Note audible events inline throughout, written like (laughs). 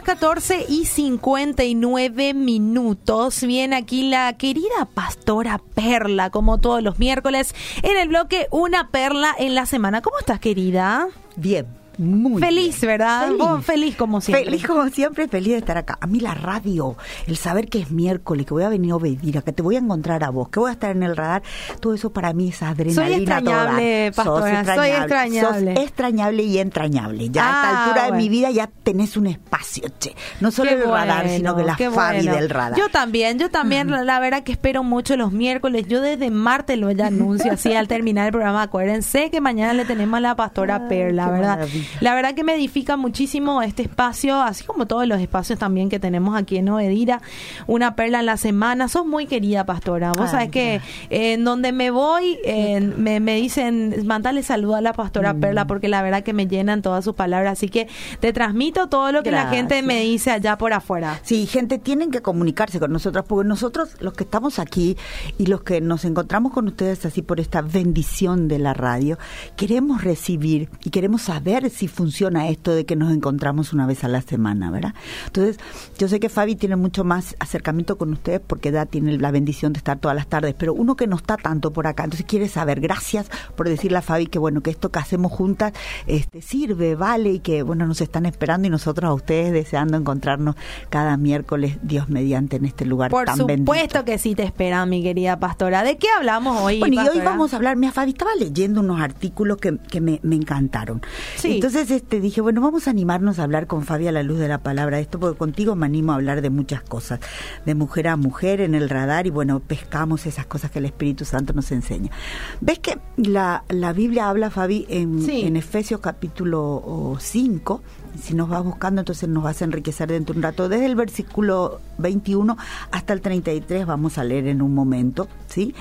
las 14 y 59 minutos viene aquí la querida pastora Perla, como todos los miércoles, en el bloque Una Perla en la Semana. ¿Cómo estás, querida? Bien, muy feliz, ¿verdad? Feliz. Vos feliz como siempre. Feliz como siempre, feliz de estar acá. A mí la radio, el saber que es miércoles, que voy a venir a obedir, que te voy a encontrar a vos, que voy a estar en el radar, todo eso para mí es adrenalina. Soy extrañable, toda. pastora, Sos soy extrañable. Sos extrañable y entrañable. Ya a Ah, esta altura bueno. de mi vida ya tenés un espacio, che. No solo Qué el radar, bueno, sino que la Fabi bueno. del radar. Yo también, yo también, la, la verdad que espero mucho los miércoles. Yo desde martes lo ya anuncio así al (laughs) terminar el programa. Acuérdense que mañana le tenemos a la pastora Ay, Perla, qué ¿verdad? maravilla. La verdad que me edifica muchísimo este espacio, así como todos los espacios también que tenemos aquí en Oedira. Una perla en la semana. Sos muy querida, pastora. Vos Ay, sabés que eh, en donde me voy, eh, me, me dicen, mandale saludo a la pastora Mm. Perla, porque la verdad que me llenan todas sus palabras. Así que te transmito todo lo que la gente me dice allá por afuera. Sí, gente, tienen que comunicarse con nosotros, porque nosotros, los que estamos aquí y los que nos encontramos con ustedes así por esta bendición de la radio, queremos recibir y queremos saber si funciona esto de que nos encontramos una vez a la semana, ¿verdad? Entonces, yo sé que Fabi tiene mucho más acercamiento con ustedes porque da tiene la bendición de estar todas las tardes, pero uno que no está tanto por acá, entonces quiere saber, gracias por decirle a Fabi que bueno, que esto que hacemos juntas este sirve, vale y que bueno, nos están esperando y nosotros a ustedes deseando encontrarnos cada miércoles, Dios mediante, en este lugar Por tan supuesto bendito. que sí te esperan, mi querida pastora. ¿De qué hablamos hoy? Bueno, y hoy vamos a hablar, mira, Fabi, estaba leyendo unos artículos que, que me, me encantaron. Sí. Entonces este, dije, bueno, vamos a animarnos a hablar con Fabi a la luz de la palabra de esto, porque contigo me animo a hablar de muchas cosas, de mujer a mujer en el radar, y bueno, pescamos esas cosas que el Espíritu Santo nos enseña. ¿Ves que la, la Biblia habla, Fabi, en, Sí. en Efesios capítulo 5? Si nos vas buscando, entonces nos vas a enriquecer dentro de un rato. Desde el versículo 21 hasta el 33 vamos a leer en un momento, ¿sí?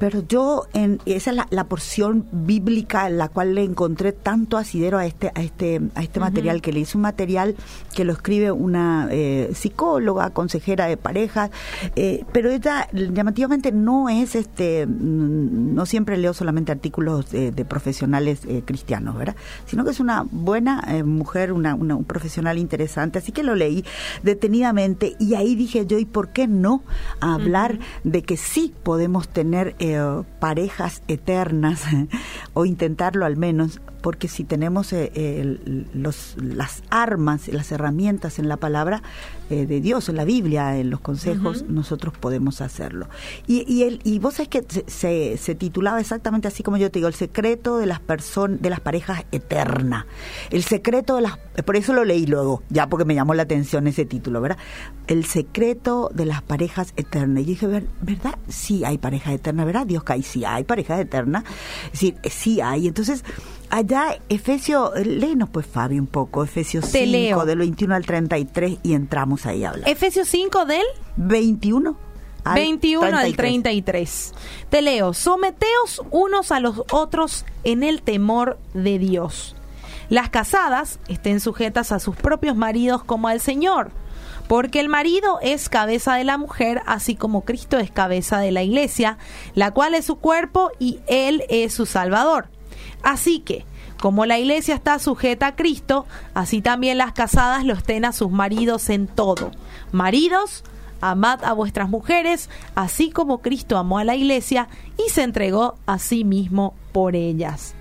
Pero yo, en, esa es la, la porción bíblica en la cual le encontré tanto asidero a este, a este, a este material que le hice un material que lo escribe una eh, psicóloga, consejera de parejas, eh, pero ella llamativamente no es este, mm, no siempre leo solamente artículos de profesionales eh, cristianos, ¿verdad? Sino que es una buena eh, mujer, una, una- un profesional interesante, así que lo leí detenidamente y ahí dije yo, ¿y por qué no hablar de que sí podemos tener eh, parejas eternas (laughs) o intentarlo al menos? Porque si tenemos eh, el- los, las armas, las herramientas en la palabra eh, de Dios, en la Biblia, en los consejos, nosotros podemos hacerlo. Y, y, el, y vos sabés que se, se, titulaba exactamente así como yo te digo, el secreto de las personas, de las parejas eternas. El secreto de las, por eso lo leí luego, ya porque me llamó la atención ese título, ¿verdad? El secreto de las parejas eternas. Y dije, "Ver- ¿verdad? Sí hay parejas eternas, ¿verdad? Dios hay, sí hay parejas eternas. Es decir, sí hay. Entonces, allá, Efesios, léenos pues Fabi un poco, Efesios Te 5, leo. del 21 al 33, y entramos ahí a hablar. Efesios 5 del 21 al 21 al 33. 33. Te leo, someteos unos a los otros en el temor de Dios. Las casadas estén sujetas a sus propios maridos como al Señor, porque el marido es cabeza de la mujer, así como Cristo es cabeza de la iglesia, la cual es su cuerpo y Él es su Salvador. Así que, como la iglesia está sujeta a Cristo, así también las casadas lo estén a sus maridos en todo. Maridos, amad a vuestras mujeres, así como Cristo amó a la iglesia y se entregó a sí mismo por ellas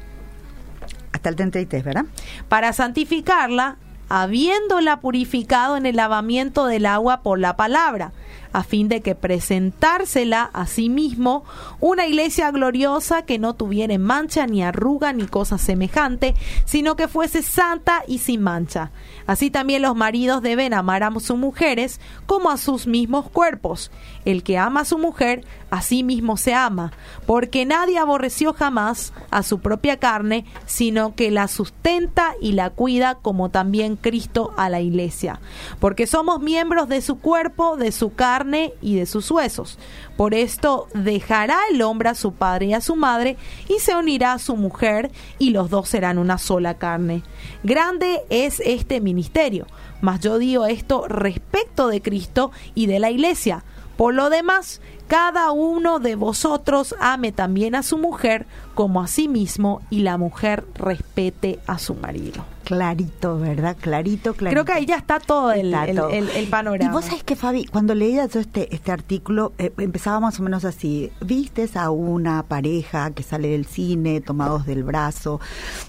Hasta el 33, ¿verdad? para santificarla, habiéndola purificado en el lavamiento del agua por la palabra, a fin de que presentársela a sí mismo una iglesia gloriosa que no tuviera mancha ni arruga ni cosa semejante, sino que fuese santa y sin mancha. Así también los maridos deben amar a sus mujeres como a sus mismos cuerpos. El que ama a su mujer, a sí mismo se ama, porque nadie aborreció jamás a su propia carne, sino que la sustenta y la cuida como también Cristo a la iglesia, porque somos miembros de su cuerpo, de su carne y de sus huesos. Por esto dejará el hombre a su padre y a su madre, y se unirá a su mujer, y los dos serán una sola carne. Grande es este ministerio, mas yo digo esto respecto de Cristo y de la iglesia Por lo demás, cada uno de vosotros ame también a su mujer como a sí mismo y la mujer respete a su marido. Clarito, ¿verdad? Clarito, clarito. Creo que ahí ya está todo el, el, panorama. Y vos sabés que, Fabi, cuando leía todo este, este artículo, eh, empezaba más o menos así. Vistes a una pareja que sale del cine, tomados del brazo.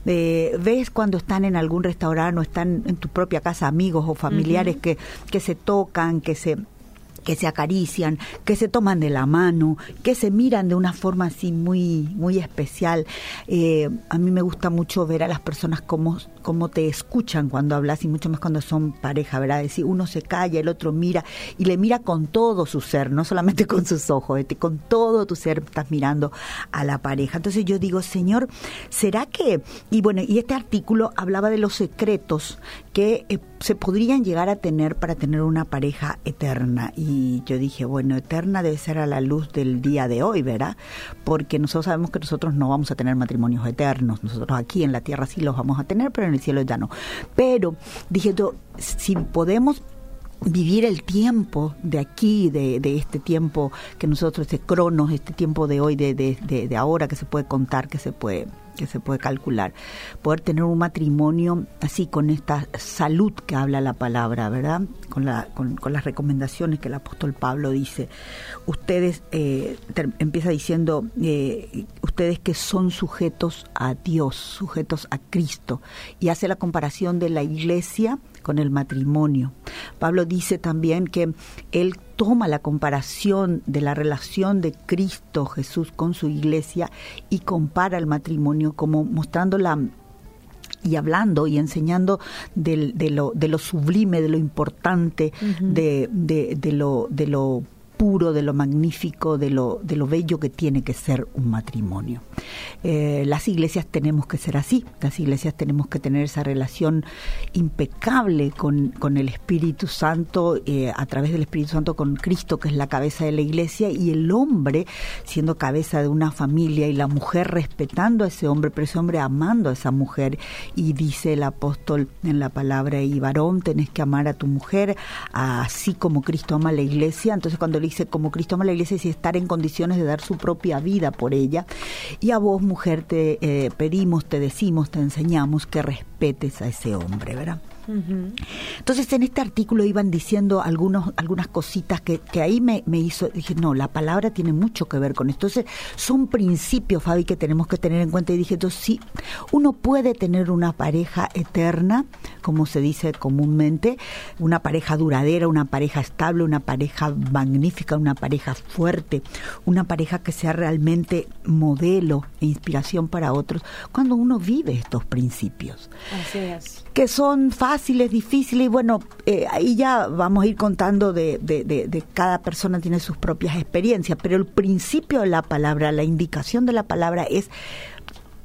Eh, ves cuando están en algún restaurante o están en tu propia casa amigos o familiares que, que se tocan, que se que se acarician, que se toman de la mano, que se miran de una forma así muy, muy especial. Eh, a mí me gusta mucho ver a las personas cómo, cómo te escuchan cuando hablas y mucho más cuando son pareja, ¿verdad? decir, uno se calla, el otro mira y le mira con todo su ser, no solamente (laughs) con sus ojos, este, con todo tu ser estás mirando a la pareja. Entonces yo digo, Señor, ¿será que, y bueno, y este artículo hablaba de los secretos que eh, se podrían llegar a tener para tener una pareja eterna. Y yo dije, bueno, eterna debe ser a la luz del día de hoy, ¿verdad? Porque nosotros sabemos que nosotros no vamos a tener matrimonios eternos. Nosotros aquí en la tierra sí los vamos a tener, pero en el cielo ya no. Pero dije yo, si podemos vivir el tiempo de aquí, de, este tiempo que nosotros, este cronos, este tiempo de hoy, de, de, de, ahora que se puede contar, que se puede que se puede calcular, poder tener un matrimonio así con esta salud que habla la palabra, ¿verdad? Con, la, con, las recomendaciones que el apóstol Pablo dice. Ustedes, eh, empieza diciendo, eh, ustedes que son sujetos a Dios, sujetos a Cristo, y hace la comparación de la iglesia con el matrimonio. Pablo dice también que él toma la comparación de la relación de Cristo Jesús con su iglesia y compara el matrimonio como mostrando la y hablando y enseñando de, lo, de lo sublime, de lo importante, de, de, de, lo, de lo puro, de lo magnífico, de lo, de lo bello que tiene que ser un matrimonio. Eh, las iglesias tenemos que ser así, las iglesias tenemos que tener esa relación impecable con, con el Espíritu Santo, eh, a través del Espíritu Santo con Cristo, que es la cabeza de la iglesia, y el hombre siendo cabeza de una familia y la mujer respetando a ese hombre, pero ese hombre amando a esa mujer. Y dice el apóstol en la palabra, y varón, tenés que amar a tu mujer, así como Cristo ama a la iglesia. Entonces cuando le dice como Cristo ama la iglesia y estar en condiciones de dar su propia vida por ella. Y a vos, mujer, te eh, pedimos, te decimos, te enseñamos que respetes a ese hombre, ¿verdad? Entonces en este artículo iban diciendo algunos, algunas cositas que, que ahí me, me, hizo, dije, no, la palabra tiene mucho que ver con esto. Entonces son principios, Fabi, que tenemos que tener en cuenta. Y dije, entonces sí, uno puede tener una pareja eterna, como se dice comúnmente, una pareja duradera, una pareja estable, una pareja magnífica, una pareja fuerte, una pareja que sea realmente modelo e inspiración para otros, cuando uno vive estos principios. Así es. Que son fáciles difíciles, y bueno, eh, ahí ya vamos a ir contando de, de, de, cada persona tiene sus propias experiencias, pero el principio de la palabra, la indicación de la palabra es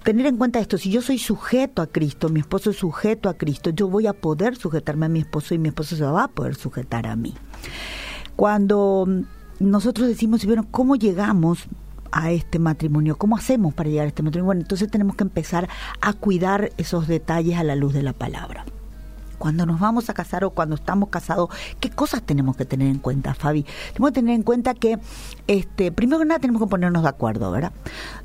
tener en cuenta esto, si yo soy sujeto a Cristo, mi esposo es sujeto a Cristo, yo voy a poder sujetarme a mi esposo y mi esposo se va a poder sujetar a mí. Cuando nosotros decimos, bueno, ¿cómo llegamos a este matrimonio? ¿Cómo hacemos para llegar a este matrimonio? Bueno, entonces tenemos que empezar a cuidar esos detalles a la luz de la palabra cuando nos vamos a casar o cuando estamos casados, ¿qué cosas tenemos que tener en cuenta, Fabi? Tenemos que tener en cuenta que, este, primero que nada, tenemos que ponernos de acuerdo, ¿verdad?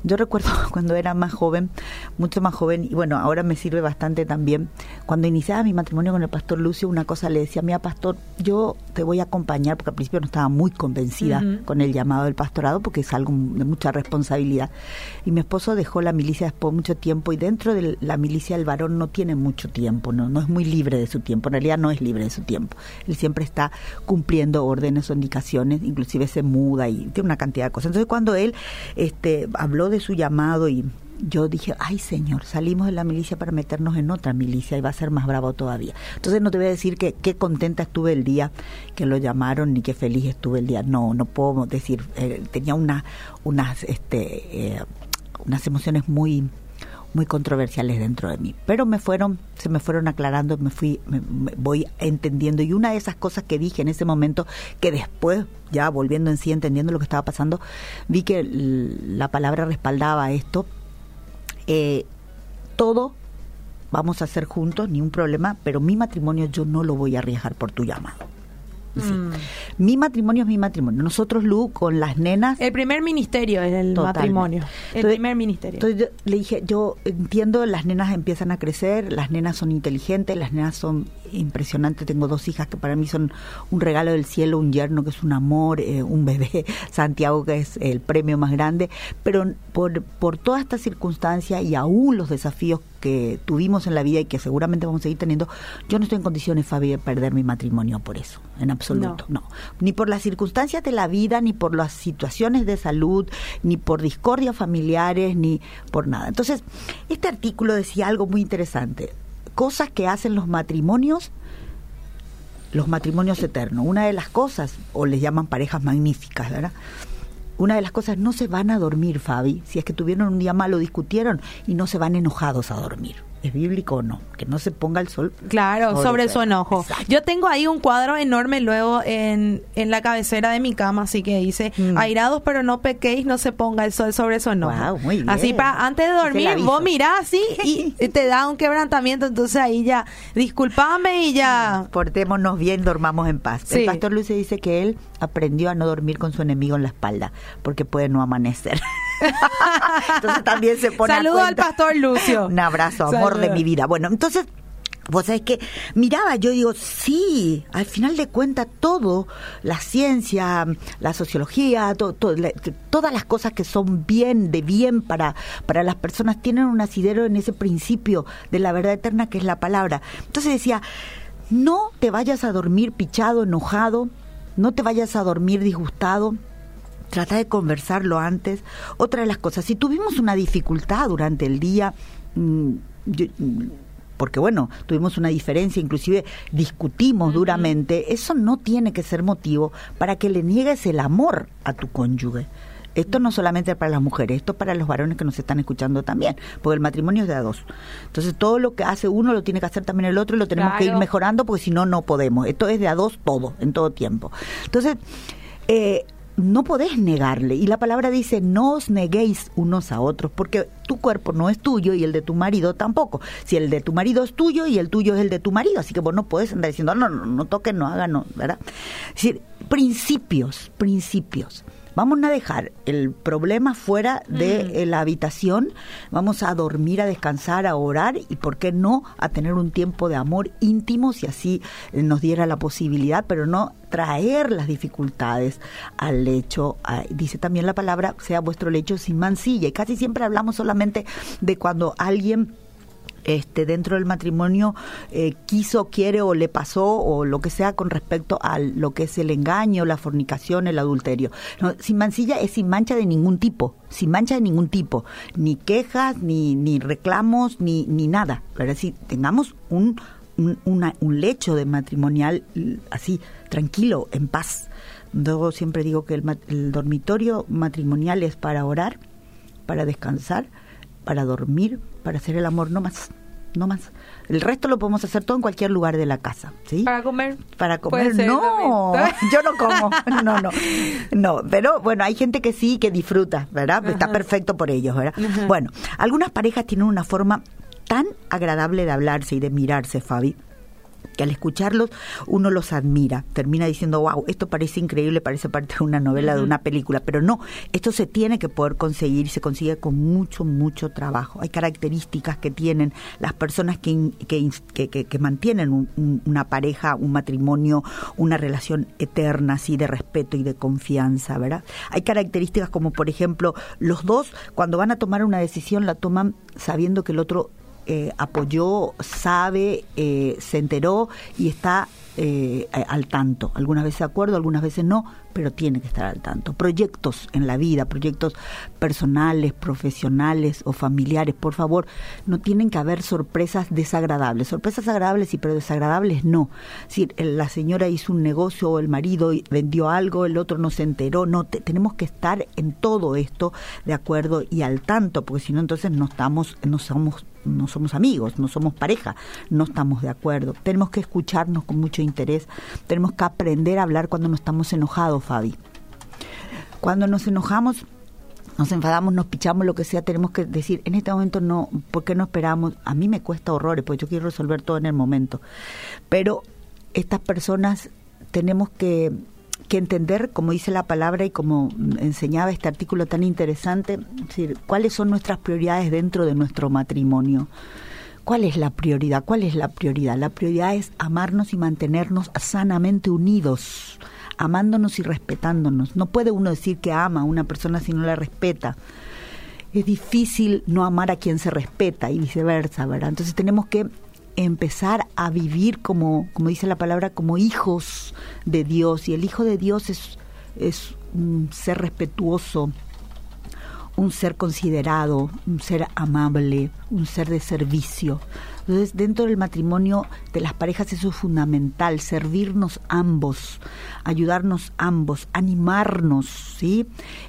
Yo recuerdo (laughs) cuando era más joven, mucho más joven, y bueno, ahora me sirve bastante también, cuando iniciaba mi matrimonio con el pastor Lucio, una cosa le decía, mira, pastor, yo te voy a acompañar, porque al principio no estaba muy convencida con el llamado del pastorado, porque es algo de mucha responsabilidad. Y mi esposo dejó la milicia después de mucho tiempo, y dentro de la milicia el varón no tiene mucho tiempo, no, no es muy libre de su tiempo. En realidad no es libre de su tiempo. Él siempre está cumpliendo órdenes o indicaciones, inclusive se muda y tiene una cantidad de cosas. Entonces cuando él este, habló de su llamado y yo dije, ay Señor, salimos de la milicia para meternos en otra milicia y va a ser más bravo todavía. Entonces no te voy a decir que qué contenta estuve el día que lo llamaron ni qué feliz estuve el día. No, no puedo decir, eh, tenía una, unas, este, eh, unas emociones muy muy controversiales dentro de mí. Pero me fueron, se me fueron aclarando, me fui, me, voy entendiendo. Y una de esas cosas que dije en ese momento, que después, ya volviendo en sí, entendiendo lo que estaba pasando, vi que la palabra respaldaba esto. Eh, todo vamos a hacer juntos, ni un problema, pero mi matrimonio yo no lo voy a arriesgar por tu llamado. Mm. Mi matrimonio es mi matrimonio. Nosotros, Lu, con las nenas... El primer ministerio es el matrimonio. El primer ministerio. Entonces le dije, yo entiendo, las nenas empiezan a crecer, las nenas son inteligentes, las nenas son impresionantes. Tengo dos hijas que para mí son un regalo del cielo, un yerno que es un amor, eh, un bebé, (laughs) Santiago que es el premio más grande. Pero por, por toda esta circunstancia y aún los desafíos que tuvimos en la vida y que seguramente vamos a seguir teniendo, yo no estoy en condiciones, Fabi, de perder mi matrimonio por eso, en absoluto, no. Ni por las circunstancias de la vida, ni por las situaciones de salud, ni por discordias familiares, ni por nada. Entonces, este artículo decía algo muy interesante, cosas que hacen los matrimonios los matrimonios eternos. Una de las cosas, o les llaman parejas magníficas, ¿verdad? Una de las cosas, no se van a dormir, Fabi. Si es que tuvieron un día malo, discutieron y no se van enojados a dormir. ¿Es bíblico o no? Que no se ponga el sol. Claro, sobre, su enojo. Yo tengo ahí un cuadro enorme luego en, en la cabecera de mi cama, así que dice, mm. airados pero no pequéis, no se ponga el sol sobre su enojo. Así para antes de dormir, vos mirás así (laughs) y te da un quebrantamiento, entonces ahí ya, disculpame y ya... Portémonos bien, dormamos en paz. El pastor Luis dice que él aprendió a no dormir con su enemigo en la espalda, porque puede no amanecer. (laughs) entonces también se pone Saludo al pastor Lucio. Un abrazo, amor de mi vida. Bueno, entonces Vos sabés que miraba, yo digo, sí, al final de cuentas todo, la ciencia, la sociología, todas las cosas que son bien, de bien para, para las personas, tienen un asidero en ese principio de la verdad eterna que es la palabra. Entonces decía, no te vayas a dormir pichado, enojado, no te vayas a dormir disgustado, trata de conversarlo antes. Otra de las cosas, si tuvimos una dificultad durante el día, mm, porque bueno, tuvimos una diferencia, inclusive discutimos duramente, eso no tiene que ser motivo para que le niegues el amor a tu cónyuge. Esto no solamente para las mujeres, esto para los varones que nos están escuchando también, porque el matrimonio es de a dos. Entonces todo lo que hace uno lo tiene que hacer también el otro y lo tenemos que ir mejorando porque si no, no podemos. Esto es de a dos todo, en todo tiempo. Entonces, eh, no podés negarle. Y la palabra dice, no os neguéis unos a otros, porque tu cuerpo no es tuyo y el de tu marido tampoco. Si el de tu marido es tuyo y el tuyo es el de tu marido, así que vos no podés andar diciendo, no, no, no toquen, no hagan, no, ¿verdad? Es decir, principios, principios. Vamos a dejar el problema fuera de mm. eh, la habitación, vamos a dormir, a descansar, a orar y, ¿por qué no?, a tener un tiempo de amor íntimo si así eh, nos diera la posibilidad, pero no traer las dificultades al lecho. dice también la palabra, sea vuestro lecho sin mancilla. Y casi siempre hablamos solamente de cuando alguien este, dentro del matrimonio eh, quiso, quiere o le pasó o lo que sea con respecto a lo que es el engaño, la fornicación, el adulterio. sin mancilla es sin mancha de ningún tipo, sin mancha de ningún tipo, ni quejas, ni, ni reclamos, ni, ni nada. Pero si tengamos un, un, lecho de matrimonial así, tranquilo, en paz. Yo siempre digo que el, el dormitorio matrimonial es para orar, para descansar, para dormir, para hacer el amor, no más, no más. El resto lo podemos hacer todo en cualquier lugar de la casa, ¿sí? Para comer. Para comer, no, (laughs) yo no como, no, no, no, pero bueno, hay gente que sí, que disfruta, ¿verdad? Está perfecto por ellos, ¿verdad? Bueno, algunas parejas tienen una forma tan agradable de hablarse y de mirarse, Fabi, que al escucharlos uno los admira, termina diciendo, wow, esto parece increíble, parece parte de una novela, de una película, pero no, esto se tiene que poder conseguir y se consigue con mucho, mucho trabajo. Hay características que tienen las personas que, que, que, mantienen una pareja, un matrimonio, una relación eterna, así de respeto y de confianza, ¿verdad? Hay características como, por ejemplo, los dos, cuando van a tomar una decisión, la toman sabiendo que el otro eh, apoyó, sabe, eh, se enteró y está eh, al tanto. Algunas veces de acuerdo, algunas veces no, pero tiene que estar al tanto. Proyectos en la vida, proyectos personales, profesionales o familiares, por favor, no tienen que haber sorpresas desagradables. Sorpresas agradables sí, pero desagradables no. Si la señora hizo un negocio o el marido vendió algo, el otro no se enteró, no, tenemos que estar en todo esto de acuerdo y al tanto, porque si no entonces no estamos, no somos no somos amigos, no somos pareja, no estamos de acuerdo. Tenemos que escucharnos con mucho interés, tenemos que aprender a hablar cuando no estamos enojados, Fabi. Cuando nos enojamos, nos enfadamos, nos pichamos, lo que sea, tenemos que decir, en este momento no, ¿por qué no esperamos? A mí me cuesta horrores, porque yo quiero resolver todo en el momento. Pero estas personas tenemos que, que entender, como dice la palabra y como enseñaba este artículo tan interesante, decir, cuáles son nuestras prioridades dentro de nuestro matrimonio. ¿Cuál es la prioridad? ¿Cuál es la prioridad? La prioridad es amarnos y mantenernos sanamente unidos, amándonos y respetándonos. No puede uno decir que ama a una persona si no la respeta. Es difícil no amar a quien se respeta y viceversa, ¿verdad? Entonces tenemos que empezar a vivir como, como dice la palabra, como hijos de Dios. Y el hijo de Dios es, es un ser respetuoso, un ser considerado, un ser amable, un ser de servicio. Entonces, dentro del matrimonio de las parejas eso es fundamental, servirnos ambos, ayudarnos ambos, animarnos, ¿sí?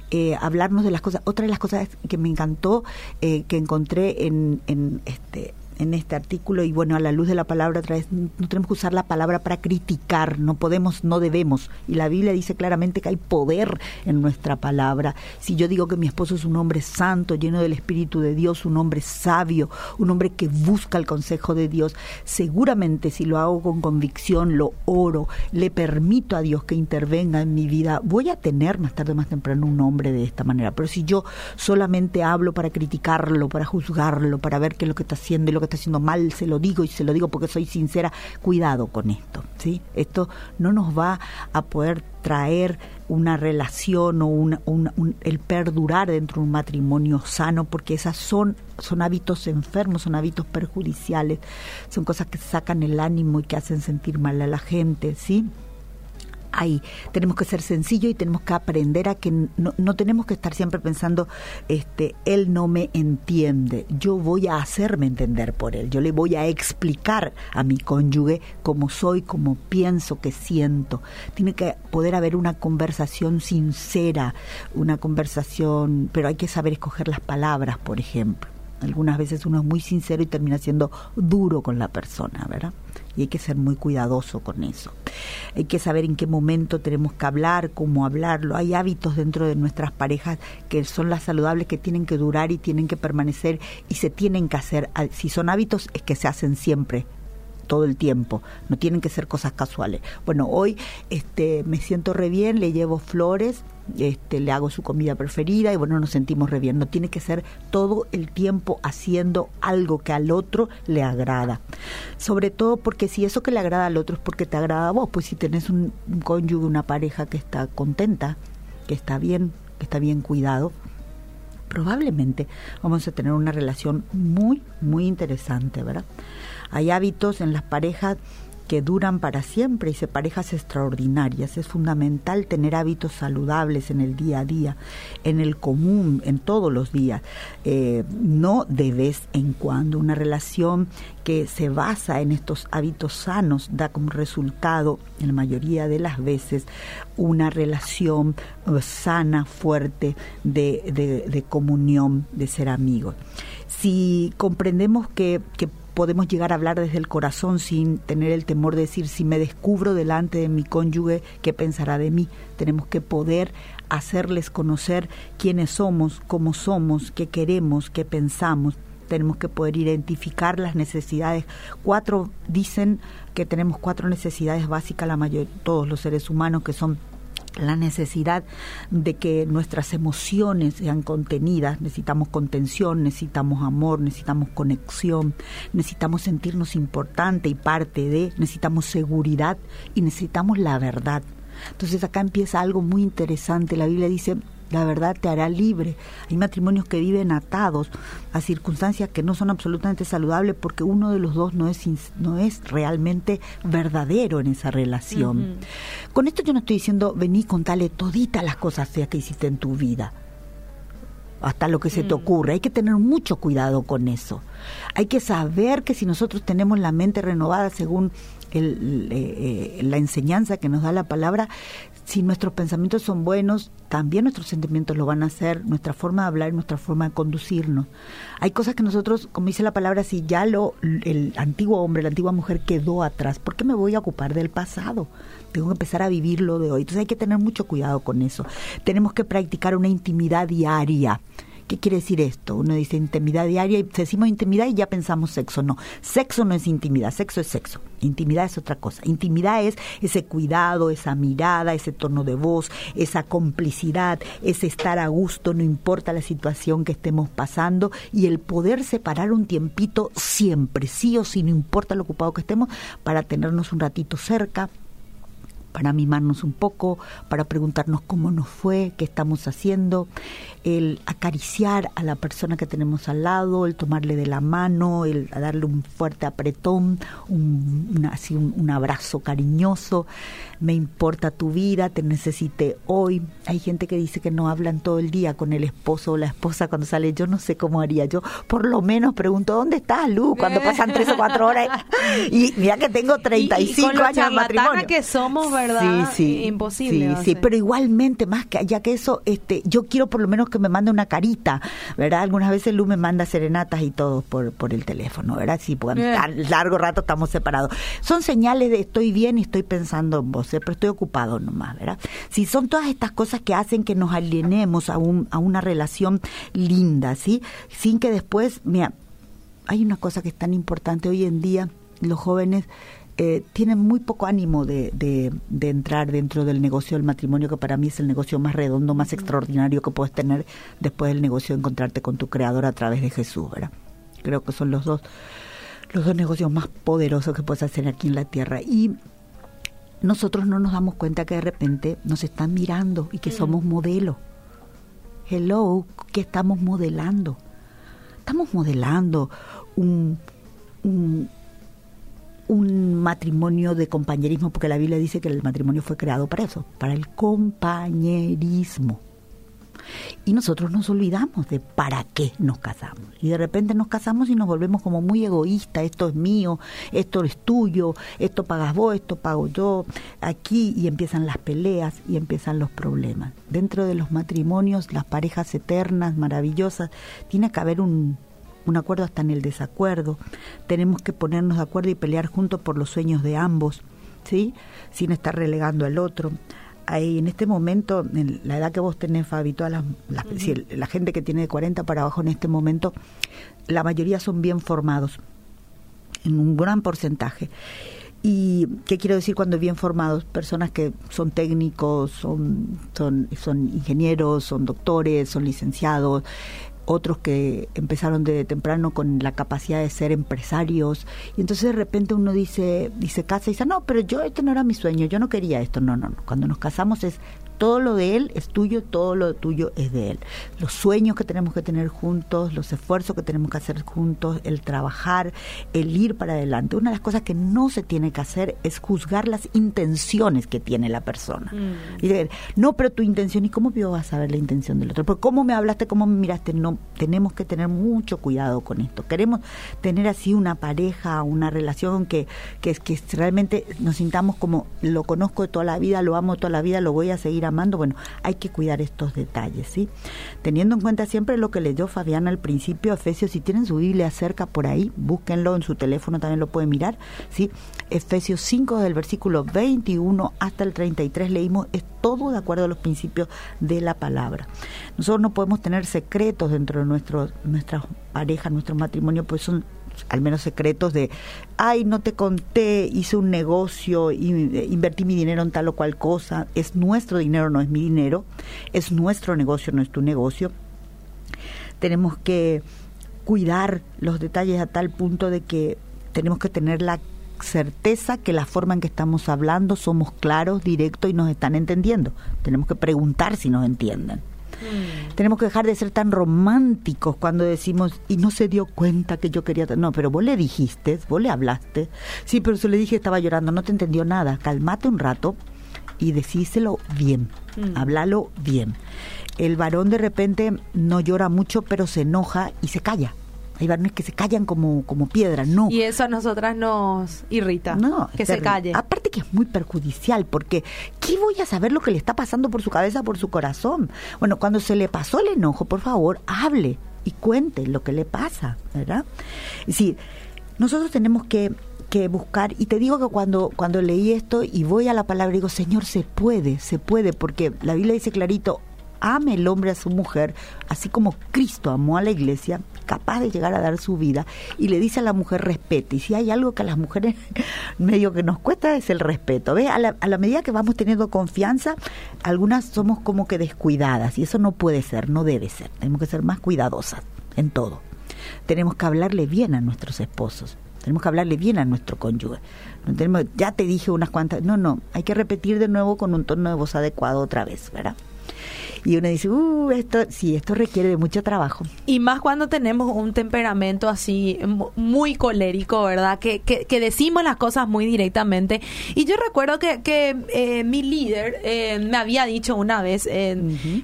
Eh, hablarnos de las cosas. Otra de las cosas que me encantó, eh, que encontré en, en este en este artículo y bueno, a la luz de la palabra otra vez, no tenemos que usar la palabra para criticar, no podemos, no debemos. Y la Biblia dice claramente que hay poder en nuestra palabra. Si yo digo que mi esposo es un hombre santo, lleno del Espíritu de Dios, un hombre sabio, un hombre que busca el consejo de Dios, seguramente si lo hago con convicción, lo oro, le permito a Dios que intervenga en mi vida, voy a tener más tarde o más temprano un hombre de esta manera. Pero si yo solamente hablo para criticarlo, para juzgarlo, para ver qué es lo que está haciendo y lo que está haciendo mal, se lo digo y se lo digo porque soy sincera, cuidado con esto, ¿sí? Esto no nos va a poder traer una relación o un, el perdurar dentro de un matrimonio sano, porque esas son, son hábitos enfermos, son hábitos perjudiciales, son cosas que sacan el ánimo y que hacen sentir mal a la gente, ¿sí? Ahí. Tenemos que ser sencillos y tenemos que aprender a que no, no, tenemos que estar siempre pensando, este, él no me entiende. Yo voy a hacerme entender por él. Yo le voy a explicar a mi cónyuge cómo soy, cómo pienso, qué siento. Tiene que poder haber una conversación sincera, una conversación, pero hay que saber escoger las palabras, por ejemplo. Algunas veces uno es muy sincero y termina siendo duro con la persona, ¿verdad? Y hay que ser muy cuidadoso con eso. Hay que saber en qué momento tenemos que hablar, cómo hablarlo. Hay hábitos dentro de nuestras parejas que son las saludables que tienen que durar y tienen que permanecer y se tienen que hacer. Si son hábitos es que se hacen siempre, todo el tiempo, no tienen que ser cosas casuales. Bueno, hoy este me siento re bien, le llevo flores, este le hago su comida preferida y bueno, nos sentimos re bien. No tiene que ser todo el tiempo haciendo algo que al otro le agrada. Sobre todo porque si eso que le agrada al otro es porque te agrada a vos, pues si tenés un, un cónyuge, una pareja que está contenta, que está bien, que está bien cuidado, probablemente vamos a tener una relación muy, muy interesante, ¿verdad? Hay hábitos en las parejas que duran para siempre y se parejas extraordinarias. Es fundamental tener hábitos saludables en el día a día, en el común, en todos los días, eh, no de vez en cuando. Una relación que se basa en estos hábitos sanos da como resultado, en la mayoría de las veces, una relación eh, sana, fuerte, de, de, comunión, de ser amigos. Si comprendemos que, que podemos llegar a hablar desde el corazón sin tener el temor de decir, si me descubro delante de mi cónyuge, ¿qué pensará de mí? Tenemos que poder hacerles conocer quiénes somos, cómo somos, qué queremos, qué pensamos. Tenemos que poder identificar las necesidades. Cuatro dicen que tenemos cuatro necesidades básicas, la mayoría, todos los seres humanos, que son la necesidad de que nuestras emociones sean contenidas, necesitamos contención, necesitamos amor, necesitamos conexión, necesitamos sentirnos importante y parte de, necesitamos seguridad y necesitamos la verdad. Entonces acá empieza algo muy interesante. La Biblia dice, la verdad te hará libre. Hay matrimonios que viven atados a circunstancias que no son absolutamente saludables porque uno de los dos no es, no es realmente verdadero en esa relación. Con esto yo no estoy diciendo vení contale toditas las cosas feas que hiciste en tu vida hasta lo que se te mm. ocurre. Hay que tener mucho cuidado con eso. Hay que saber que si nosotros tenemos la mente renovada según el, eh, eh, la enseñanza que nos da la palabra, si nuestros pensamientos son buenos, también nuestros sentimientos lo van a hacer, nuestra forma de hablar nuestra forma de conducirnos. Hay cosas que nosotros, como dice la palabra, si ya lo, el antiguo hombre, la antigua mujer quedó atrás, ¿por qué me voy a ocupar del pasado? Tengo que empezar a vivir lo de hoy. Entonces hay que tener mucho cuidado con eso. Tenemos que practicar una intimidad diaria ¿Qué quiere decir esto? Uno dice intimidad diaria y decimos intimidad y ya pensamos sexo. No, sexo no es intimidad, sexo es sexo. Intimidad es otra cosa. Intimidad es ese cuidado, esa mirada, ese tono de voz, esa complicidad, ese estar a gusto, no importa la situación que estemos pasando y el poder separar un tiempito siempre, sí o sí, no importa lo ocupado que estemos, para tenernos un ratito cerca, para mimarnos un poco, para preguntarnos cómo nos fue, qué estamos haciendo, el acariciar a la persona que tenemos al lado, el tomarle de la mano, el darle un fuerte apretón, un, así un, abrazo cariñoso, me importa tu vida, te necesité hoy. Hay gente que dice que no hablan todo el día con el esposo o la esposa cuando sale, yo no sé cómo haría, yo por lo menos pregunto, ¿dónde estás, Lu? Cuando pasan tres o cuatro horas y mira que tengo 35 y, años de matrimonio. que somos, ¿verdad? Sí, sí. Imposible. Sí, sí, pero igualmente, más que allá que eso, este, yo quiero por lo menos que me mande una carita, ¿verdad? Algunas veces Lu me manda serenatas y todo por, por el teléfono, ¿verdad? Sí, eh. largo rato estamos separados. Son señales de estoy bien y estoy pensando en vos, ¿eh? pero estoy ocupado nomás, ¿verdad? Si son todas estas cosas que hacen que nos alienemos a, un, a una relación linda, ¿sí? Sin que después, mira, hay una cosa que es tan importante hoy en día, los jóvenes eh, tienen muy poco ánimo de, de, entrar dentro del negocio del matrimonio, que para mí es el negocio más redondo, más extraordinario que puedes tener después del negocio de encontrarte con tu creador a través de Jesús, ¿verdad? Creo que son los dos, los dos negocios más poderosos que puedes hacer aquí en la tierra. Y nosotros no nos damos cuenta que de repente nos están mirando y que somos modelo. Hello, ¿qué estamos modelando? Estamos modelando un, un un matrimonio de compañerismo, porque la Biblia dice que el matrimonio fue creado para eso, para el compañerismo. Y nosotros nos olvidamos de para qué nos casamos. Y de repente nos casamos y nos volvemos como muy egoístas, esto es mío, esto es tuyo, esto pagas vos, esto pago yo, aquí y empiezan las peleas y empiezan los problemas. Dentro de los matrimonios, las parejas eternas, maravillosas, tiene que haber un, un acuerdo hasta en el desacuerdo. Tenemos que ponernos de acuerdo y pelear juntos por los sueños de ambos, ¿sí? Sin estar relegando al otro. Ahí, en este momento, en la edad que vos tenés, Fabi, toda la, la gente que tiene de 40 para abajo en este momento, la mayoría son bien formados, en un gran porcentaje. ¿Y qué quiero decir cuando bien formados? Personas que son técnicos, son, son, son ingenieros, son doctores, son licenciados, otros que empezaron de temprano con la capacidad de ser empresarios. Y entonces de repente uno dice dice casa y dice no pero yo esto no era mi sueño yo no quería esto no no no. Cuando nos casamos es todo lo de él es tuyo, todo lo tuyo es de él. Los sueños que tenemos que tener juntos, los esfuerzos que tenemos que hacer juntos, el trabajar, el ir para adelante. Una de las cosas que no se tiene que hacer es juzgar las intenciones que tiene la persona. Mm. Y decir, no, pero tu intención, ¿y cómo yo vas a saber la intención del otro? Porque cómo me hablaste, cómo me miraste, no, tenemos que tener mucho cuidado con esto. Queremos tener así una pareja, una relación que, que, que realmente nos sintamos como lo conozco de toda la vida, lo amo toda la vida, lo voy a seguir amando, bueno, hay que cuidar estos detalles, ¿sí? Teniendo en cuenta siempre lo que leyó Fabiana al principio, Efesios, si tienen su Biblia cerca por ahí, búsquenlo en su teléfono, también lo pueden mirar, ¿sí? Efesios 5 del versículo 21 hasta el 33 leímos, es todo de acuerdo a los principios de la palabra. Nosotros no podemos tener secretos dentro de nuestro, nuestra pareja, nuestro matrimonio, pues son al menos secretos de, ay, no te conté, hice un negocio, invertí mi dinero en tal o cual cosa, es nuestro dinero, no es mi dinero, es nuestro negocio, no es tu negocio. Tenemos que cuidar los detalles a tal punto de que tenemos que tener la certeza que la forma en que estamos hablando somos claros, directos y nos están entendiendo. Tenemos que preguntar si nos entienden. Mm. Tenemos que dejar de ser tan románticos cuando decimos, y no se dio cuenta que yo quería... No, pero vos le dijiste, vos le hablaste. Sí, pero se le dije estaba llorando, no te entendió nada. Calmate un rato y decíselo bien, mm. háblalo bien. El varón de repente no llora mucho, pero se enoja y se calla hay varones que se callan como, como piedra, no. Y eso a nosotras nos irrita, no, que se calle. Aparte que es muy perjudicial, porque ¿qué voy a saber lo que le está pasando por su cabeza, por su corazón? Bueno, cuando se le pasó el enojo, por favor, hable y cuente lo que le pasa, ¿verdad? Sí, nosotros tenemos que que buscar y te digo que cuando cuando leí esto y voy a la palabra digo Señor se puede se puede porque la Biblia dice clarito ame el hombre a su mujer, así como Cristo amó a la iglesia, capaz de llegar a dar su vida, y le dice a la mujer respete. Y si hay algo que a las mujeres (laughs) medio que nos cuesta es el respeto. ¿Ves? A la, a la medida que vamos teniendo confianza, algunas somos como que descuidadas, y eso no puede ser, no debe ser. Tenemos que ser más cuidadosas en todo. Tenemos que hablarle bien a nuestros esposos. Tenemos que hablarle bien a nuestro cónyuge. No tenemos, ya te dije unas cuantas. No, no, hay que repetir de nuevo con un tono de voz adecuado otra vez, ¿verdad? Y uno dice, uh, esto, sí, esto requiere de mucho trabajo. Y más cuando tenemos un temperamento así muy colérico, ¿verdad? Que, que, decimos las cosas muy directamente. Y yo recuerdo que, que eh, mi líder eh, me había dicho una vez, eh,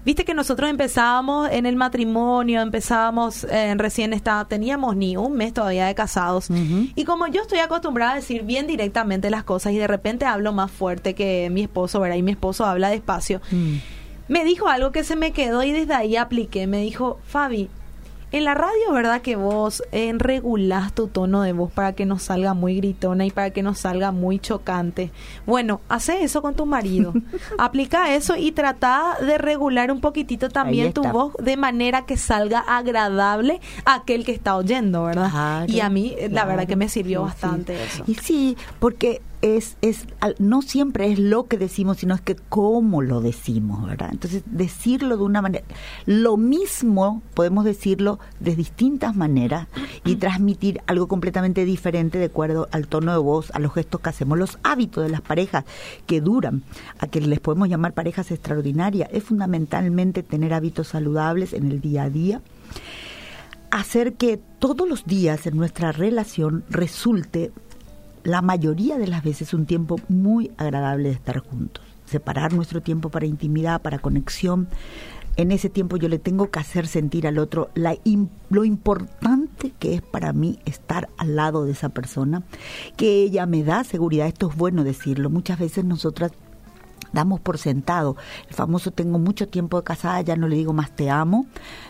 viste que nosotros empezábamos en el matrimonio, empezábamos recién estaba, teníamos ni un mes todavía de casados. Y como yo estoy acostumbrada a decir bien directamente las cosas y de repente hablo más fuerte que mi esposo, ¿verdad? Y mi esposo habla despacio. Mm me dijo algo que se me quedó y desde ahí apliqué. Me dijo, Fabi, en la radio, ¿verdad que vos eh, regulás tu tono de voz para que no salga muy gritona y para que no salga muy chocante? Bueno, hace eso con tu marido. (laughs) Aplica eso y trata de regular un poquitito también tu voz de manera que salga agradable a aquel que está oyendo, ¿verdad? y a mí, la verdad que me sirvió bastante eso. Y sí, porque es, es, no siempre es lo que decimos, sino es que cómo lo decimos, ¿verdad? Entonces, decirlo de una manera, lo mismo podemos decirlo de distintas maneras y transmitir algo completamente diferente de acuerdo al tono de voz, a los gestos que hacemos, los hábitos de las parejas que duran, a que les podemos llamar parejas extraordinarias, es fundamentalmente tener hábitos saludables en el día a día. Hacer que todos los días en nuestra relación resulte la mayoría de las veces un tiempo muy agradable de estar juntos. Separar nuestro tiempo para intimidad, para conexión. En ese tiempo yo le tengo que hacer sentir al otro la, lo importante que es para mí estar al lado de esa persona, que ella me da seguridad. Esto es bueno decirlo. Muchas veces nosotras damos por sentado. El famoso tengo mucho tiempo de casada, ya no le digo más te amo,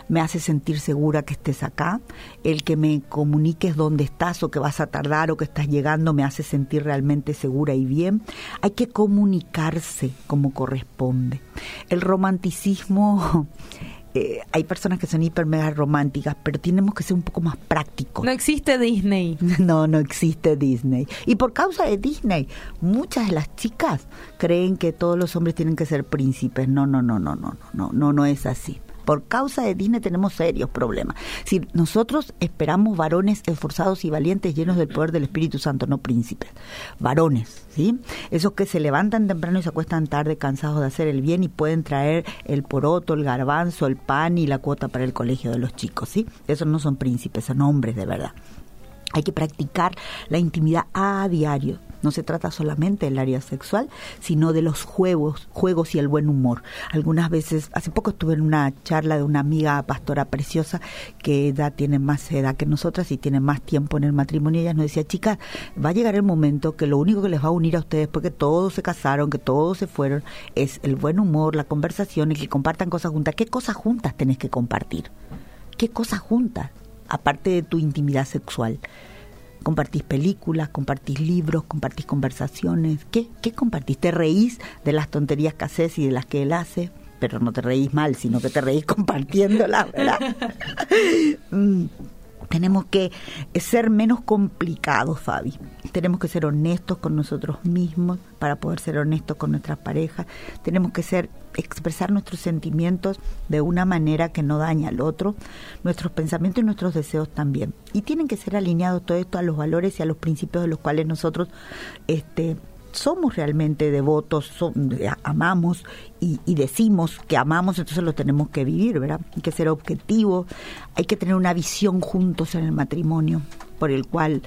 me hace sentir segura que estés acá. El que me comuniques dónde estás o que vas a tardar o que estás llegando me hace sentir realmente segura y bien. Hay que comunicarse como corresponde. El romanticismo (laughs) eh, hay personas que son hiper mega románticas, pero tenemos que ser un poco más prácticos. No existe Disney. (laughs) No, no existe Disney. Y por causa de Disney, muchas de las chicas creen que todos los hombres tienen que ser príncipes. No, no, no, no, no, no, no, no es así por causa de Disney tenemos serios problemas. Si nosotros esperamos varones esforzados y valientes llenos del poder del Espíritu Santo, no príncipes, varones, ¿sí? Esos que se levantan temprano y se acuestan tarde cansados de hacer el bien y pueden traer el poroto, el garbanzo, el pan y la cuota para el colegio de los chicos, ¿sí? Esos no son príncipes, son hombres de verdad. Hay que practicar la intimidad a diario. No se trata solamente del área sexual, sino de los juegos, juegos y el buen humor. Algunas veces, hace poco estuve en una charla de una amiga pastora preciosa que edad tiene más edad que nosotras y tiene más tiempo en el matrimonio. Ella nos decía, chicas, va a llegar el momento que lo único que les va a unir a ustedes, porque todos se casaron, que todos se fueron, es el buen humor, la conversación y que compartan cosas juntas. ¿Qué cosas juntas tenés que compartir? ¿Qué cosas juntas? aparte de tu intimidad sexual. Compartís películas, compartís libros, compartís conversaciones. ¿Qué, qué compartís? ¿Te reís de las tonterías que haces y de las que él hace? Pero no te reís mal, sino que te reís (laughs) compartiéndolas, ¿verdad? (laughs) Mm tenemos que ser menos complicados, Fabi. Tenemos que ser honestos con nosotros mismos para poder ser honestos con nuestras parejas. Tenemos que ser expresar nuestros sentimientos de una manera que no daña al otro, nuestros pensamientos y nuestros deseos también. Y tienen que ser alineados todo esto a los valores y a los principios de los cuales nosotros este somos realmente devotos, amamos y, decimos que amamos, entonces lo tenemos que vivir, ¿verdad? Hay que ser objetivos, hay que tener una visión juntos en el matrimonio por el cual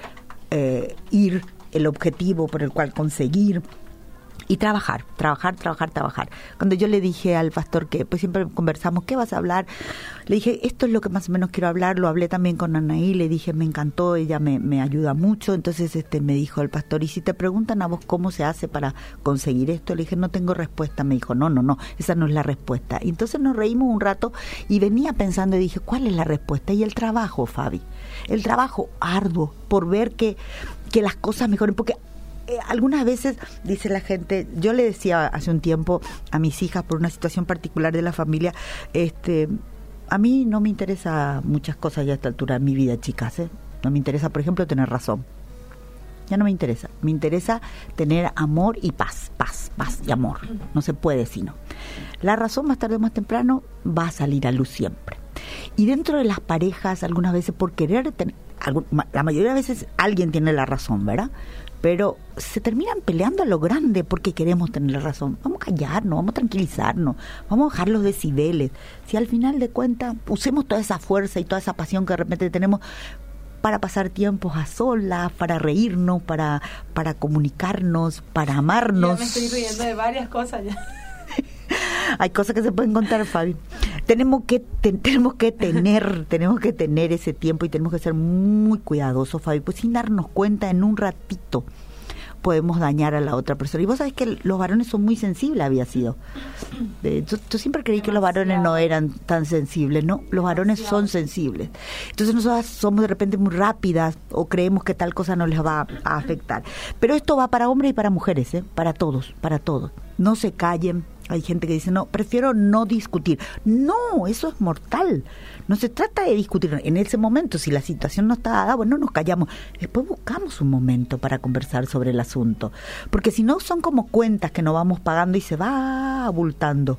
eh, ir, el objetivo por el cual conseguir y trabajar, trabajar, trabajar, trabajar. Cuando yo le dije al pastor que pues siempre conversamos, ¿qué vas a hablar? Le dije, esto es lo que más o menos quiero hablar, lo hablé también con Anaí, le dije, me encantó, ella me, me ayuda mucho, entonces este me dijo el pastor, y si te preguntan a vos cómo se hace para conseguir esto, le dije, no tengo respuesta, me dijo, no, no, no, esa no es la respuesta. Y entonces nos reímos un rato y venía pensando y dije, ¿cuál es la respuesta? Y el trabajo, Fabi, el trabajo arduo por ver que, que las cosas mejoren, porque eh, algunas veces dice la gente, yo le decía hace un tiempo a mis hijas por una situación particular de la familia, este, a mí no me interesa muchas cosas ya a esta altura de mi vida, chicas, ¿eh? No me interesa, por ejemplo, tener razón. Ya no me interesa. Me interesa tener amor y paz, paz, paz y amor. No se puede sino. La razón más tarde o más temprano va a salir a luz siempre. Y dentro de las parejas, algunas veces por querer tener, la mayoría de veces alguien tiene la razón, ¿verdad? Pero se terminan peleando a lo grande porque queremos tener la razón. Vamos a callarnos, vamos a tranquilizarnos, vamos a bajar los decibeles. Si al final de cuentas usemos toda esa fuerza y toda esa pasión que de repente tenemos para pasar tiempos a solas, para reírnos, para, para comunicarnos, para amarnos. me estoy riendo de varias cosas ya. Hay cosas que se pueden contar, Fabi. Tenemos que tenemos que tener, tenemos que tener ese tiempo y tenemos que ser muy cuidadosos, Fabi, pues sin darnos cuenta en un ratito podemos dañar a la otra persona. Y vos sabés que los varones son muy sensibles, había sido. yo, siempre creí que los varones no eran tan sensibles, ¿no? Los varones son sensibles. Entonces nosotros somos de repente muy rápidas o creemos que tal cosa no les va a afectar. Pero esto va para hombres y para mujeres, ¿eh? Para todos, para todos. No se callen, hay gente que dice, no, prefiero no discutir. No, eso es mortal. No se trata de discutir en ese momento. Si la situación no está dada, bueno, nos callamos. Después buscamos un momento para conversar sobre el asunto. Porque si no, son como cuentas que nos vamos pagando y se va abultando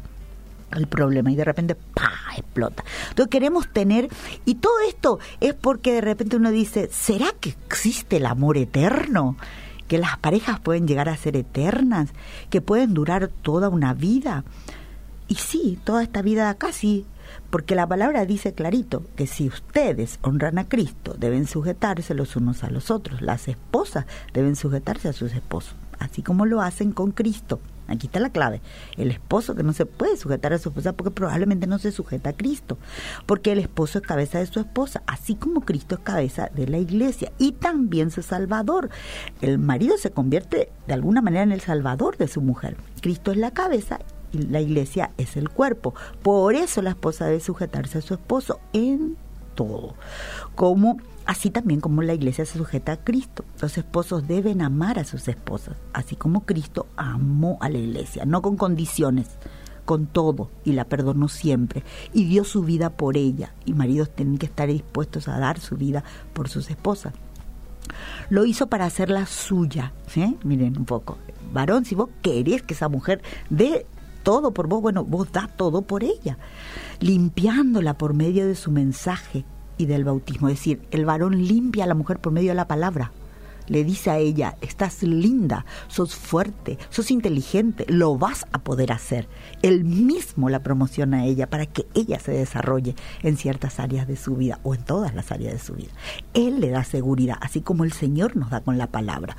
el problema y de repente ¡pa! explota. Entonces queremos tener, y todo esto es porque de repente uno dice, ¿será que existe el amor eterno? Que las parejas pueden llegar a ser eternas, que pueden durar toda una vida. Y sí, toda esta vida casi, porque la palabra dice clarito que si ustedes honran a Cristo, deben sujetarse los unos a los otros. Las esposas deben sujetarse a sus esposos, así como lo hacen con Cristo. Aquí está la clave. El esposo que no se puede sujetar a su esposa porque probablemente no se sujeta a Cristo. Porque el esposo es cabeza de su esposa, así como Cristo es cabeza de la iglesia y también su salvador. El marido se convierte de alguna manera en el salvador de su mujer. Cristo es la cabeza y la iglesia es el cuerpo. Por eso la esposa debe sujetarse a su esposo en todo. Como así también como la iglesia se sujeta a Cristo. Los esposos deben amar a sus esposas, así como Cristo amó a la iglesia, no con condiciones, con todo, y la perdonó siempre, y dio su vida por ella, y maridos tienen que estar dispuestos a dar su vida por sus esposas. Lo hizo para hacerla suya. Miren un poco, varón, si vos querés que esa mujer dé todo por vos, bueno, vos da todo por ella, limpiándola por medio de su mensaje, y del bautismo. Es decir, el varón limpia a la mujer por medio de la palabra. Le dice a ella, estás linda, sos fuerte, sos inteligente, lo vas a poder hacer. Él mismo la promociona a ella para que ella se desarrolle en ciertas áreas de su vida o en todas las áreas de su vida. Él le da seguridad, así como el Señor nos da con la palabra.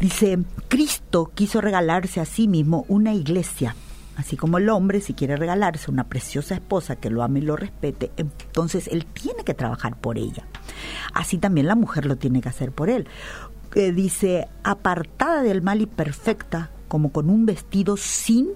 Dice, Cristo quiso regalarse a sí mismo una iglesia Así como el hombre, si quiere regalarse una preciosa esposa que lo ame y lo respete, entonces él tiene que trabajar por ella. Así también la mujer lo tiene que hacer por él. Eh, dice, apartada del mal y perfecta, como con un vestido sin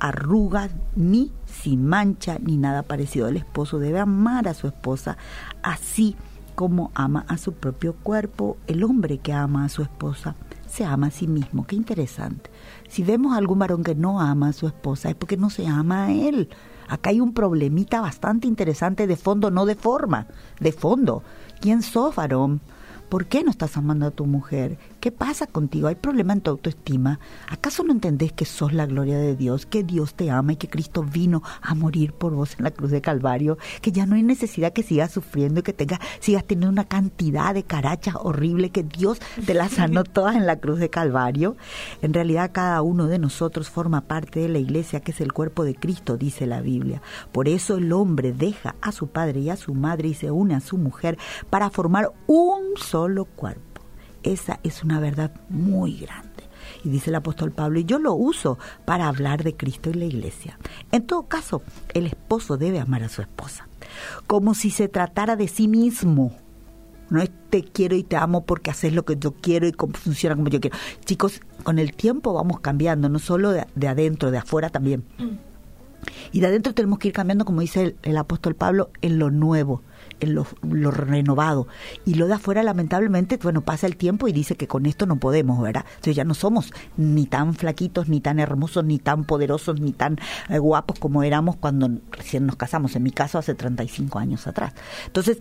arrugas, ni sin mancha, ni nada parecido. El esposo debe amar a su esposa así como ama a su propio cuerpo. El hombre que ama a su esposa se ama a sí mismo. Qué interesante. Si vemos a algún varón que no ama a su esposa es porque no se ama a él. Acá hay un problemita bastante interesante de fondo, no de forma, de fondo. ¿Quién sos, varón? ¿Por qué no estás amando a tu mujer? ¿Qué pasa contigo? ¿Hay problema en tu autoestima? ¿Acaso no entendés que sos la gloria de Dios, que Dios te ama y que Cristo vino a morir por vos en la cruz de Calvario? Que ya no hay necesidad que sigas sufriendo y que tengas, sigas teniendo una cantidad de carachas horrible que Dios te las sanó (laughs) todas en la cruz de Calvario. En realidad cada uno de nosotros forma parte de la iglesia que es el cuerpo de Cristo, dice la Biblia. Por eso el hombre deja a su padre y a su madre y se une a su mujer para formar un solo solo cuerpo. Esa es una verdad muy grande. Y dice el apóstol Pablo, y yo lo uso para hablar de Cristo y la iglesia. En todo caso, el esposo debe amar a su esposa, como si se tratara de sí mismo. No es te quiero y te amo porque haces lo que yo quiero y funciona como yo quiero. Chicos, con el tiempo vamos cambiando, no solo de, adentro, de afuera también. Y de adentro tenemos que ir cambiando, como dice el apóstol Pablo, en lo nuevo en lo, renovado. Y lo de afuera, lamentablemente, bueno, pasa el tiempo y dice que con esto no podemos, ¿verdad? Entonces ya no somos ni tan flaquitos, ni tan hermosos, ni tan poderosos, ni tan eh, guapos como éramos cuando recién nos casamos. En mi caso, hace 35 años atrás. Entonces,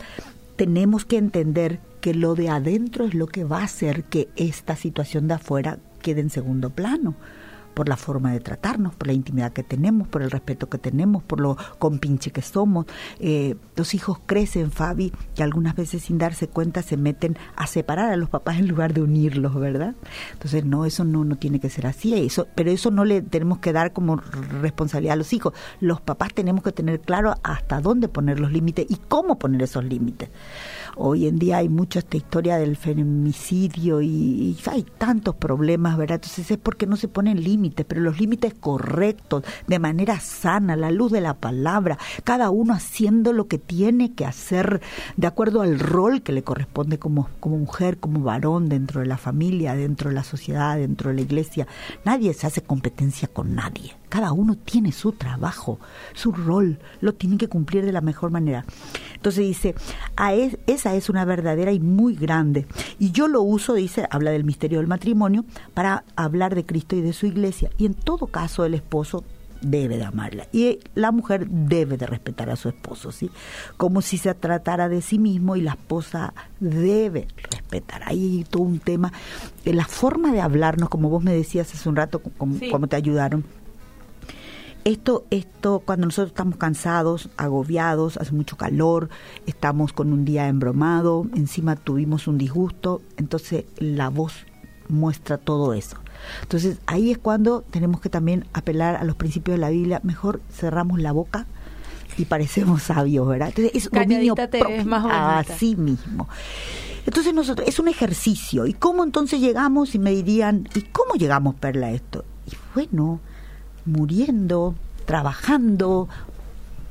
tenemos que entender que lo de adentro es lo que va a hacer que esta situación de afuera quede en segundo plano por la forma de tratarnos, por la intimidad que tenemos, por el respeto que tenemos, por lo compinche que somos. Eh, los hijos crecen, Fabi, y algunas veces sin darse cuenta se meten a separar a los papás en lugar de unirlos, ¿verdad? Entonces, no, eso no, no tiene que ser así, eso, pero eso no le tenemos que dar como responsabilidad a los hijos. Los papás tenemos que tener claro hasta dónde poner los límites y cómo poner esos límites. Hoy en día hay mucha esta historia del femicidio y, hay tantos problemas, ¿verdad? Entonces es porque no se ponen límites, pero los límites correctos, de manera sana, la luz de la palabra, cada uno haciendo lo que tiene que hacer de acuerdo al rol que le corresponde como, como mujer, como varón dentro de la familia, dentro de la sociedad, dentro de la iglesia. Nadie se hace competencia con nadie. Cada uno tiene su trabajo, su rol, lo tiene que cumplir de la mejor manera. Entonces dice, a esa es una verdadera y muy grande. Y yo lo uso, dice, habla del misterio del matrimonio, para hablar de Cristo y de su iglesia. Y en todo caso el esposo debe de amarla y la mujer debe de respetar a su esposo, ¿sí? Como si se tratara de sí mismo y la esposa debe respetar. Ahí todo un tema, la forma de hablarnos, como vos me decías hace un rato, como te ayudaron, esto, esto, cuando nosotros estamos cansados, agobiados, hace mucho calor, estamos con un día embromado, encima tuvimos un disgusto, entonces la voz muestra todo eso. Entonces ahí es cuando tenemos que también apelar a los principios de la Biblia. Mejor cerramos la boca y parecemos sabios, ¿verdad? Entonces es dominio más sí mismo. Entonces nosotros es un ejercicio. ¿Y cómo entonces llegamos? Y me dirían, ¿y cómo llegamos, Perla, a esto? Y bueno, muriendo, trabajando.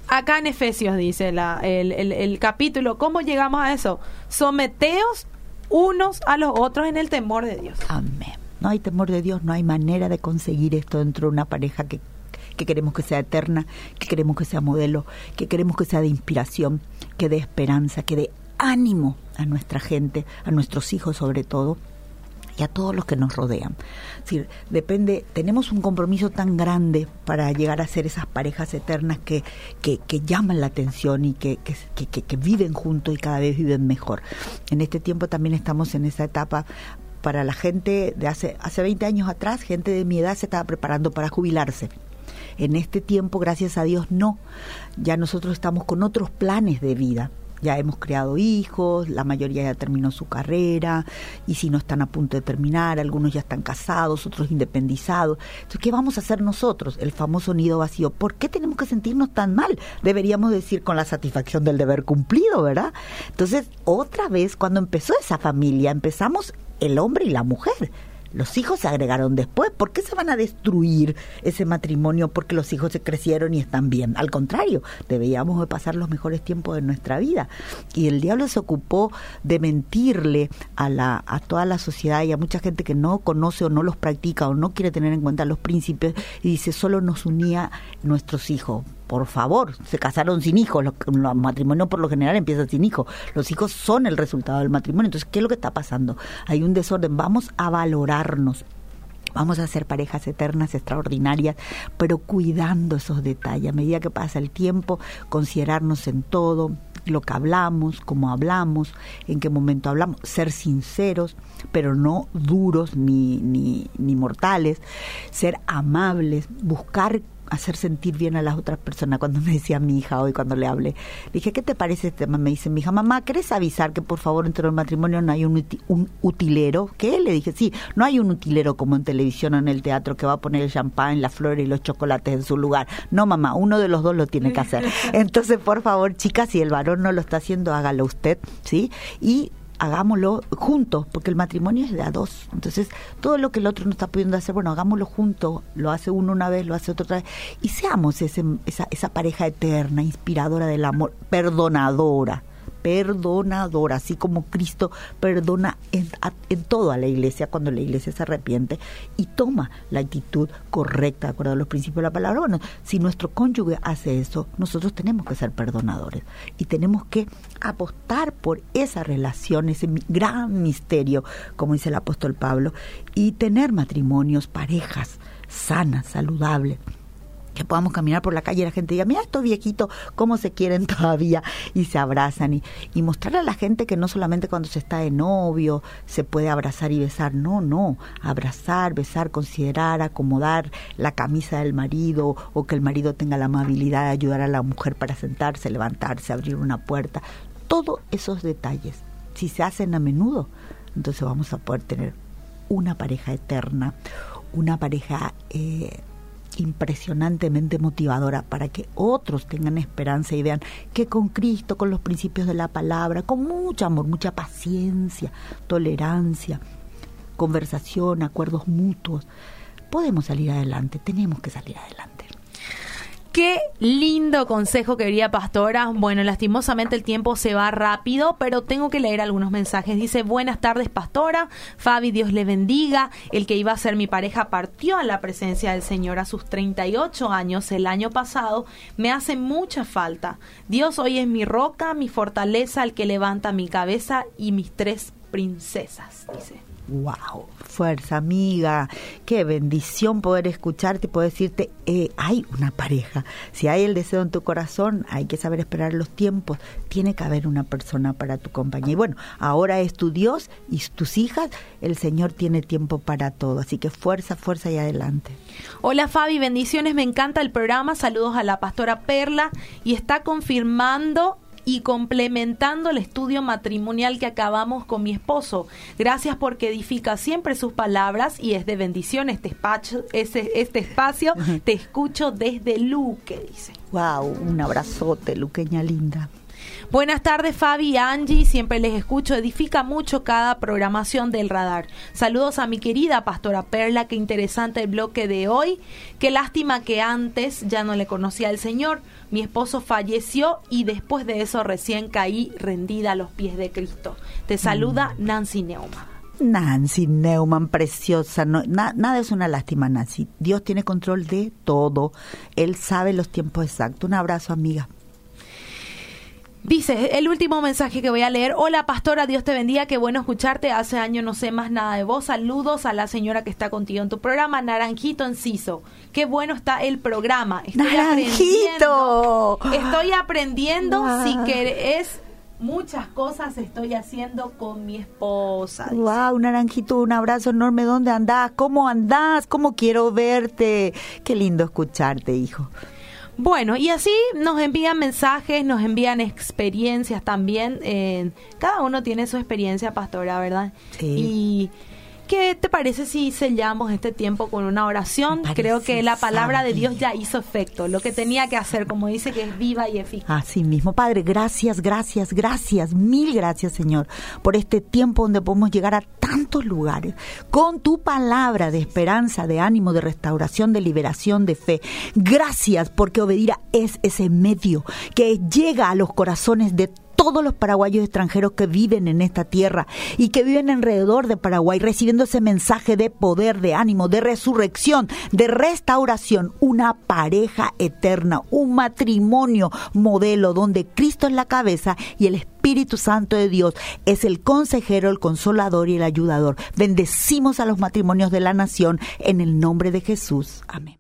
Acá en Efesios dice la, el, el, capítulo, ¿cómo llegamos a eso? Someteos unos a los otros en el temor de Dios. Amén. No hay temor de Dios, no hay manera de conseguir esto dentro de una pareja que, que queremos que sea eterna, que queremos que sea modelo, que queremos que sea de inspiración, que dé esperanza, que dé ánimo a nuestra gente, a nuestros hijos sobre todo y a todos los que nos rodean. Depende, tenemos un compromiso tan grande para llegar a ser esas parejas eternas que, que, llaman la atención y que, que, que, viven juntos y cada vez viven mejor. En este tiempo también estamos en esa etapa para la gente de hace, hace 20 años atrás, gente de mi edad se estaba preparando para jubilarse. En este tiempo, gracias a Dios, no. Ya nosotros estamos con otros planes de vida ya hemos creado hijos, la mayoría ya terminó su carrera, y si no están a punto de terminar, algunos ya están casados, otros independizados. Entonces, ¿qué vamos a hacer nosotros? El famoso nido vacío. ¿Por qué tenemos que sentirnos tan mal? Deberíamos decir con la satisfacción del deber cumplido, ¿verdad? Entonces, otra vez, cuando empezó esa familia, empezamos el hombre y la mujer los hijos se agregaron después. ¿Por qué se van a destruir ese matrimonio porque los hijos se crecieron y están bien? Al contrario, debíamos pasar los mejores tiempos de nuestra vida. Y el diablo se ocupó de mentirle a, la, a toda la sociedad y a mucha gente que no conoce o no los practica o no quiere tener en cuenta los principios y dice, solo nos unía nuestros hijos por favor, se casaron sin hijos, los, matrimonios por lo general empiezan sin hijos, los hijos son el resultado del matrimonio, entonces, ¿qué es lo que está pasando? Hay un desorden, vamos a valorarnos. Vamos a ser parejas eternas, extraordinarias, pero cuidando esos detalles. A medida que pasa el tiempo, considerarnos en todo, lo que hablamos, cómo hablamos, en qué momento hablamos, ser sinceros, pero no duros ni, ni, ni mortales, ser amables, buscar hacer sentir bien a las otras personas. Cuando me decía mi hija hoy, cuando le hablé, le dije, ¿qué te parece este tema? Me dice mi hija, mamá, ¿querés avisar que por favor entre el matrimonio no hay un, un utilero? ¿Qué? Le dije, sí, no hay un utilero como en televisión o en el teatro que va a poner el champán, las flores y los chocolates en su lugar. No, mamá, uno de los dos lo tiene que hacer. (laughs) Entonces, por favor, chicas, si el varón no lo está haciendo, hágalo usted, ¿sí? Y hagámoslo juntos, porque el matrimonio es de a dos. Entonces, todo lo que el otro no está pudiendo hacer, bueno, hagámoslo juntos, lo hace uno una vez, lo hace otro otra vez, y seamos ese, esa, esa pareja eterna, inspiradora del amor, perdonadora, perdonador, así como Cristo perdona en, en todo a la iglesia cuando la iglesia se arrepiente y toma la actitud correcta de acuerdo a los principios de la palabra. Bueno, si nuestro cónyuge hace eso, nosotros tenemos que ser perdonadores y tenemos que apostar por esa relación, ese gran misterio, como dice el apóstol Pablo, y tener matrimonios, parejas sanas, saludables que podamos caminar por la calle y la gente diga, mira estos viejitos, cómo se quieren (laughs) todavía y se abrazan y, y mostrarle a la gente que no solamente cuando se está de novio se puede abrazar y besar, no, no, abrazar, besar, considerar, acomodar la camisa del marido o que el marido tenga la amabilidad de ayudar a la mujer para sentarse, levantarse, abrir una puerta, todos esos detalles, si se hacen a menudo, entonces vamos a poder tener una pareja eterna, una pareja eh, impresionantemente motivadora para que otros tengan esperanza y vean que con Cristo, con los principios de la palabra, con mucho amor, mucha paciencia, tolerancia, conversación, acuerdos mutuos, podemos salir adelante, tenemos que salir adelante. Qué lindo consejo quería Pastora. Bueno, lastimosamente el tiempo se va rápido, pero tengo que leer algunos mensajes. Dice, buenas tardes Pastora, Fabi, Dios le bendiga. El que iba a ser mi pareja partió a la presencia del Señor a sus 38 años el año pasado. Me hace mucha falta. Dios hoy es mi roca, mi fortaleza, el que levanta mi cabeza y mis tres princesas, dice wow, fuerza amiga, qué bendición poder escucharte y poder decirte, eh, hay una pareja. Si hay el deseo en tu corazón, hay que saber esperar los tiempos. Tiene que haber una persona para tu compañía. Y bueno, ahora es tu Dios y tus hijas, el Señor tiene tiempo para todo. Así que fuerza, fuerza y adelante. Hola Fabi, bendiciones, me encanta el programa. Saludos a la pastora Perla y está confirmando y complementando el estudio matrimonial que acabamos con mi esposo. Gracias porque edifica siempre sus palabras y es de bendición este espacio. Este, este espacio te escucho desde Luque, dice. Wow, un abrazote, Luqueña linda. Buenas tardes, Fabi y Angie. Siempre les escucho. Edifica mucho cada programación del radar. Saludos a mi querida pastora Perla. Qué interesante el bloque de hoy. Qué lástima que antes ya no le conocía al Señor. Mi esposo falleció y después de eso recién caí rendida a los pies de Cristo. Te saluda mm. Nancy Neumann. Nancy Neumann, preciosa. No, nada es una lástima, Nancy. Dios tiene control de todo. Él sabe los tiempos exactos. Un abrazo, amiga. Dice, el último mensaje que voy a leer. Hola pastora, Dios te bendiga, qué bueno escucharte. Hace años no sé más nada de vos. Saludos a la señora que está contigo en tu programa, Naranjito Enciso. Qué bueno está el programa. Estoy Naranjito. Aprendiendo, estoy aprendiendo si querés muchas cosas estoy haciendo con mi esposa. Wow, Naranjito, un abrazo enorme. ¿Dónde andás? ¿Cómo andás? ¿Cómo quiero verte? Qué lindo escucharte, hijo. Bueno, y así nos envían mensajes, nos envían experiencias también. Eh, cada uno tiene su experiencia pastora, ¿verdad? Sí. Y ¿Qué te parece si sellamos este tiempo con una oración? Creo que la palabra de Dios ya hizo efecto, lo que tenía que hacer, como dice que es viva y eficaz. Así mismo, Padre, gracias, gracias, gracias, mil gracias, Señor, por este tiempo donde podemos llegar a tantos lugares con tu palabra de esperanza, de ánimo, de restauración, de liberación, de fe. Gracias porque obedir es ese medio que llega a los corazones de todos los paraguayos extranjeros que viven en esta tierra y que viven alrededor de Paraguay, recibiendo ese mensaje de poder, de ánimo, de resurrección, de restauración, una pareja eterna, un matrimonio modelo donde Cristo es la cabeza y el Espíritu Santo de Dios es el consejero, el consolador y el ayudador. Bendecimos a los matrimonios de la nación en el nombre de Jesús. Amén.